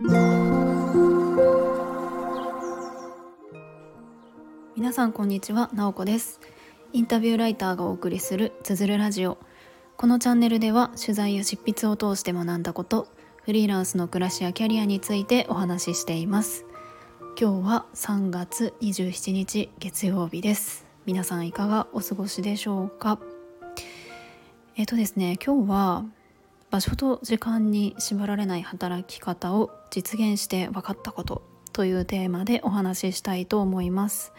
皆さんこんにちは、なおこです。インタビューライターがお送りするつづるラジオ。このチャンネルでは取材や執筆を通して学んだことフリーランスの暮らしやキャリアについてお話ししています。今日は3月27日月曜日です。皆さんいかがお過ごしでしょうか？えっ、とですね今日は場所と時間に縛られない働き方を実現して分かったことというテーマでお話ししたいと思います。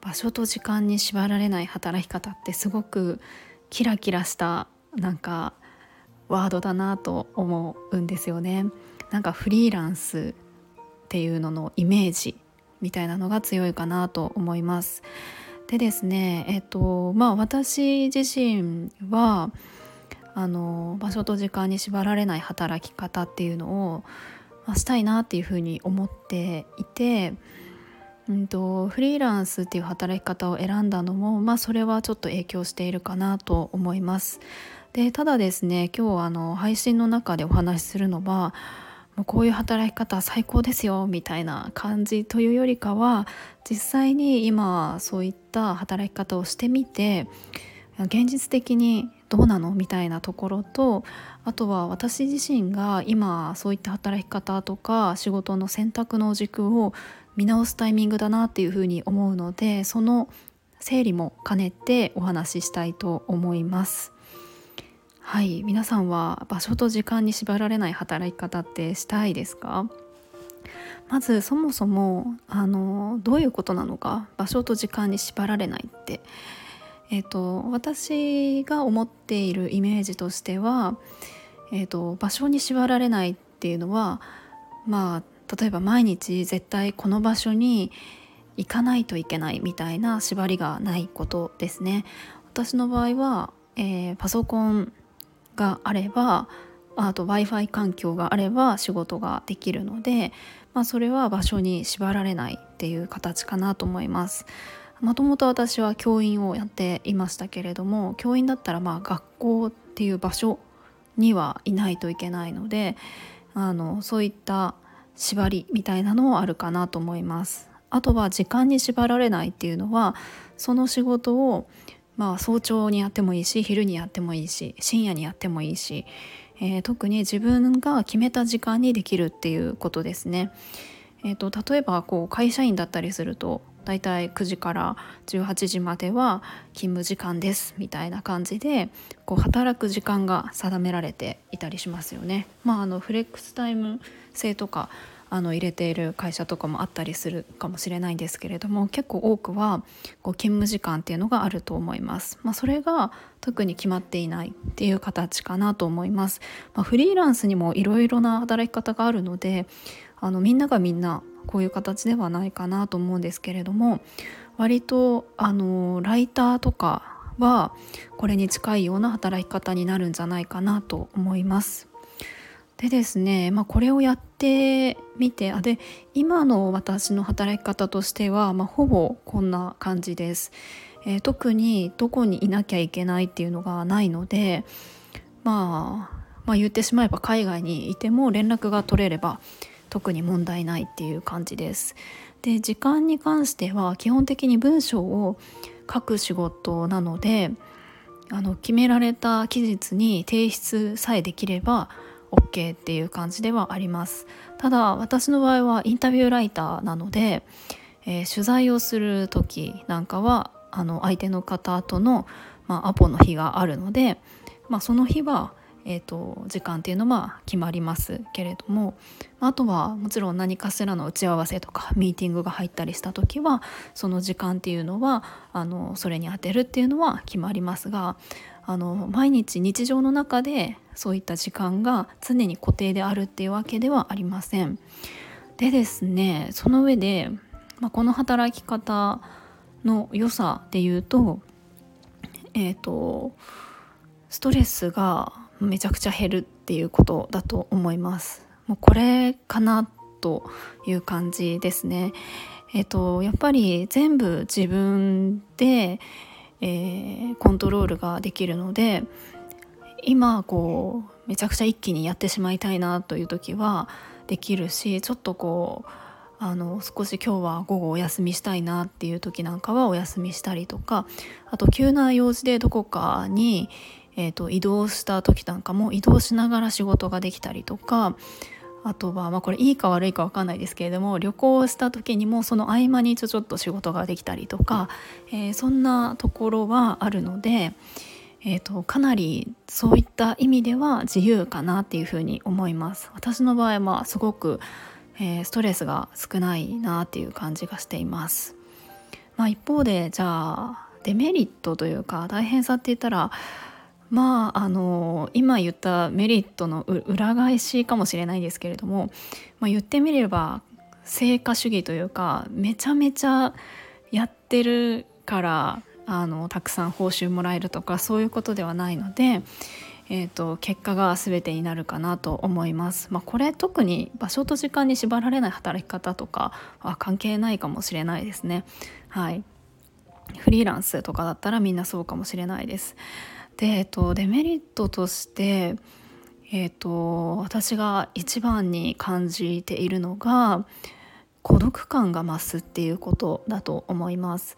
場所と時間に縛られない働き方ってすごくキラキラしたなんかワードだなと思うんですよね。なんかフリーランスっていうののイメージみたいなのが強いかなと思います。でですねえっとまあ私自身はあの場所と時間に縛られない働き方っていうのを、まあ、したいなっていうふうに思っていて、うんと、フリーランスっていう働き方を選んだのも、まあ、それはちょっと影響しているかなと思います。でただですね今日あの配信の中でお話しするのはもうこういう働き方最高ですよみたいな感じというよりかは実際に今そういった働き方をしてみて現実的にどうなの？みたいなところとあとは私自身が今そういった働き方とか仕事の選択の軸を見直すタイミングだなっていうふうに思うのでその整理も兼ねてお話ししたいと思います。はい。皆さんは場所と時間に縛られない働き方ってしたいですか？まずそもそもあのどういうことなのか場所と時間に縛られないってえーと、私が思っているイメージとしては、えーと、場所に縛られないっていうのはまあ例えば毎日絶対この場所に行かないといけないみたいな縛りがないことですね。私の場合は、えー、パソコンがあればあと w i f i 環境があれば仕事ができるので、まあ、それは場所に縛られないっていう形かなと思います。もともと私は教員をやっていましたけれども教員だったらまあ学校っていう場所にはいないといけないのであのそういった縛りみたいなのもあるかなと思います。あとは時間に縛られないっていうのはその仕事をまあ早朝にやってもいいし昼にやってもいいし深夜にやってもいいし、えー、特に自分が決めた時間にできるっていうことですね。えーと、例えばこう会社員だったりするとだいたい9時から18時までは勤務時間ですみたいな感じでこう働く時間が定められていたりしますよね。まあ、あのフレックスタイム制とかあの入れている会社とかもあったりするかもしれないんですけれども結構多くはこう勤務時間っていうのがあると思います。まあ、それが特に決まっていないっていう形かなと思います。まあ、フリーランスにもいろいろな働き方があるのであのみんながみんなこういう形ではないかなと思うんですけれども割とあのライターとかはこれに近いような働き方になるんじゃないかなと思います。でですね、まあ、これをやってみてあで今の私の働き方としては、まあ、ほぼこんな感じです、えー、特にどこにいなきゃいけないっていうのがないので、まあ、まあ言ってしまえば海外にいても連絡が取れれば特に問題ないっていう感じです。で時間に関しては基本的に文章を書く仕事なのであの決められた期日に提出さえできれば OK っていう感じではありますただ私の場合はインタビューライターなので、えー、取材をする時なんかはあの相手の方との、まあ、アポの日があるので、まあ、その日はえーと、時間っていうのは決まりますけれどもあとはもちろん何かしらの打ち合わせとかミーティングが入ったりした時はその時間っていうのはあのそれに充てるっていうのは決まりますがあの毎日日常の中でそういった時間が常に固定であるっていうわけではありません。でですねその上で、まあ、この働き方の良さで言うとえっ、ー、とストレスがめちゃくちゃ減るっていうことだと思います。もうこれかなという感じですね。えっ、とやっぱり全部自分で、えー、コントロールができるので今こうめちゃくちゃ一気にやってしまいたいなという時はできるしちょっとこうあの少し今日は午後お休みしたいなっていう時なんかはお休みしたりとかあと急な用事でどこかに、えーと、移動した時なんかも移動しながら仕事ができたりとかあとはまあこれいいか悪いか分かんないですけれども旅行した時にもその合間にちょちょっと仕事ができたりとか、えー、そんなところはあるので、えーとかなりそういった意味では自由かなっていうふうに思います。私の場合はすごくえー、ストレスが少ないなっていう感じがしています。まあ、一方でじゃあデメリットというか大変さって言ったらまああの今言ったメリットの裏返しかもしれないですけれども、まあ、言ってみれば成果主義というかめちゃめちゃやってるからあのたくさん報酬もらえるとかそういうことではないので、えーと、結果が全てになるかなと思います。まあ、これ特に場所と時間に縛られない働き方とかは関係ないかもしれないですね。はい、フリーランスとかだったらみんなそうかもしれないです。で、えーと、デメリットとしてえーと私が一番に感じているのが孤独感が増すっていうことだと思います。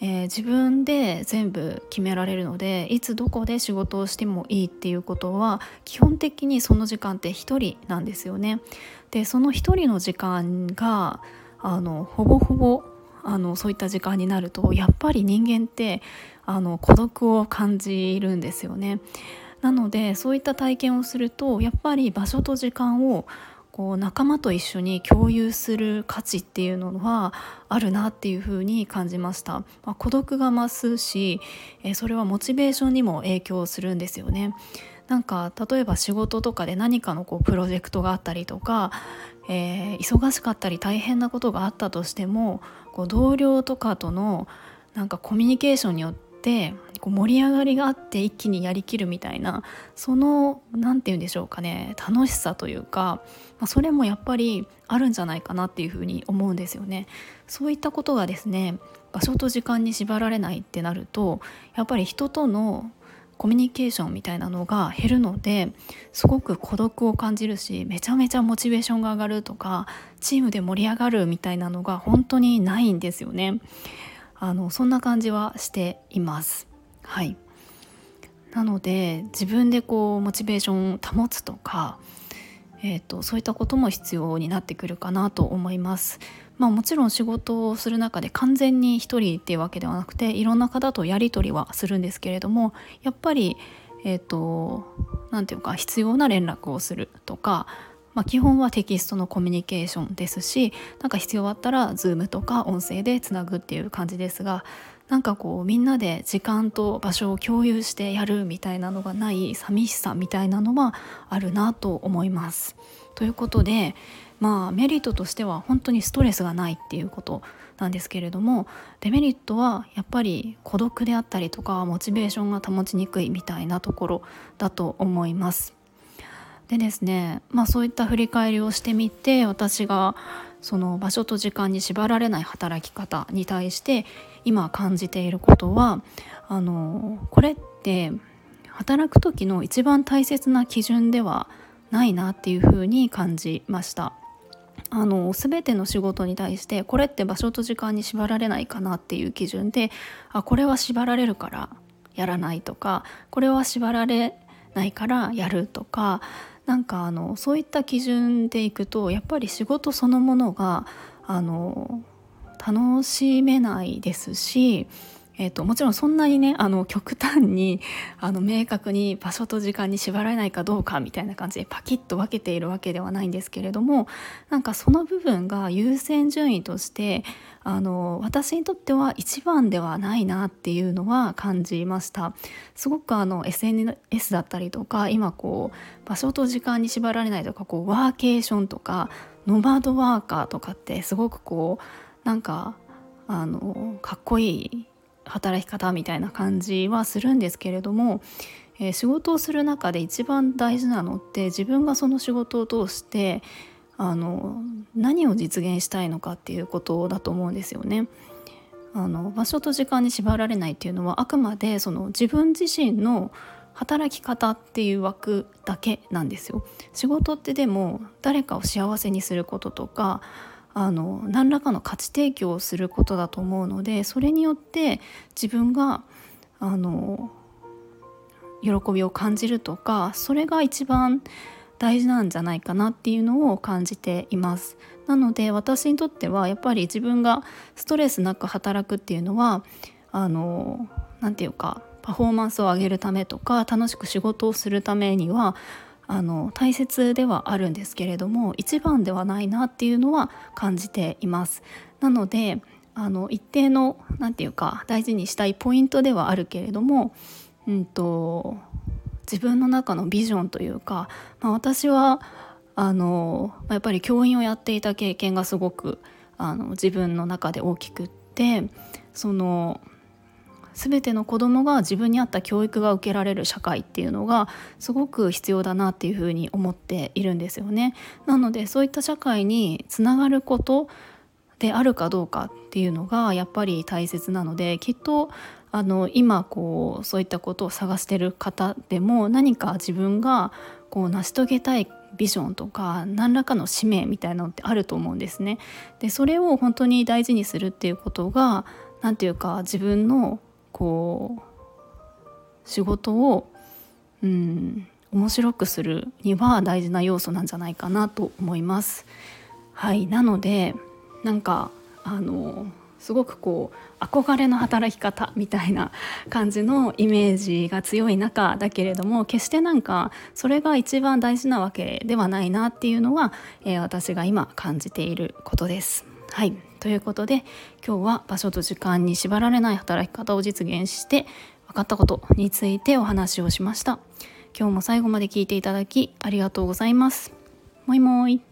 えー、自分で全部決められるのでいつどこで仕事をしてもいいっていうことは基本的にその時間って1人なんですよね。でその1人の時間があのほぼほぼあのそういった時間になるとやっぱり人間ってあの孤独を感じるんですよね。なのでそういった体験をするとやっぱり場所と時間をこう仲間と一緒に共有する価値っていうのはあるなっていうふうに感じました、まあ、孤独が増すし、えそれはモチベーションにも影響するんですよねなんか例えば仕事とかで何かのこうプロジェクトがあったりとか、えー、忙しかったり大変なことがあったとしてもこう同僚とかとのなんかコミュニケーションによってこう盛り上がりがあって一気にやりきるみたいなその何て言うんでしょうかね楽しさというか、まあ、それもやっぱりあるんじゃないかなっていうふうに思うんですよね。そういったことがですね場所と時間に縛られないってなるとやっぱり人とのコミュニケーションみたいなのが減るのですごく孤独を感じるしめちゃめちゃモチベーションが上がるとかチームで盛り上がるみたいなのが本当にないんですよね。あのそんな感じはしています。はいなので自分でこうモチベーションを保つとか、えーと、そういったことも必要になってくるかなと思います。まあ、もちろん仕事をする中で完全に一人っていうわけではなくていろんな方とやり取りはするんですけれどもやっぱりえっ、ー、と何て言うか必要な連絡をするとかまあ、基本はテキストのコミュニケーションですしなんか必要あったら Zoom とか音声でつなぐっていう感じですがなんかこうみんなで時間と場所を共有してやるみたいなのがない寂しさみたいなのはあるなと思います。ということでまあメリットとしては本当にストレスがないっていうことなんですけれどもデメリットはやっぱり孤独であったりとかモチベーションが保ちにくいみたいなところだと思います。でですねまあそういった振り返りをしてみて私がその場所と時間に縛られない働き方に対して今感じていることはあのこれって働く時の一番大切な基準ではないなっていうふうに感じました。あの全ての仕事に対してこれって場所と時間に縛られないかなっていう基準であこれは縛られるからやらないとかこれは縛られないからやるとかなんかあのそういった基準でいくとやっぱり仕事そのものがあの楽しめないですしえーと、もちろんそんなにねあの極端にあの明確に場所と時間に縛られないかどうかみたいな感じでパキッと分けているわけではないんですけれどもなんかその部分が優先順位としてあの私にとっては一番ではないなっていうのは感じました。すごくあの SNS だったりとか今こう場所と時間に縛られないとかこうワーケーションとかノマドワーカーとかってすごくこうなんかあのかっこいい働き方みたいな感じはするんですけれども、えー、仕事をする中で一番大事なのって自分がその仕事を通してあの何を実現したいのかっていうことだと思うんですよね。あの場所と時間に縛られないっていうのはあくまでその自分自身の働き方っていう枠だけなんですよ。仕事ってでも誰かを幸せにすることとかあの何らかの価値提供をすることだと思うのでそれによって自分があの喜びを感じるとかそれが一番大事なんじゃないかなっていうのを感じています。なので私にとってはやっぱり自分がストレスなく働くっていうのはあの何て言うかパフォーマンスを上げるためとか楽しく仕事をするためにはあの大切ではあるんですけれども一番ではないなっていうのは感じています。なのであの一定の何て言うか大事にしたいポイントではあるけれども、うんと、自分の中のビジョンというか、まあ、私はあのやっぱり教員をやっていた経験がすごくあの自分の中で大きくってその全ての子どもが自分に合った教育が受けられる社会っていうのがすごく必要だなっていうふうに思っているんですよね。なのでそういった社会につながることであるかどうかっていうのがやっぱり大切なのできっとあの今こうそういったことを探してる方でも何か自分がこう成し遂げたいビジョンとか何らかの使命みたいなのってあると思うんですね。でそれを本当に大事にするっていうことが何て言うか自分のこう仕事をうん面白くするには大事な要素なんじゃないかなと思います。はいなのでなんかあのすごくこう憧れの働き方みたいな感じのイメージが強い中だけれども決してなんかそれが一番大事なわけではないなっていうのは、えー、私が今感じていることです。はいということで今日は場所と時間に縛られない働き方を実現して分かったことについてお話をしました。今日も最後まで聞いていただきありがとうございます。もいもい。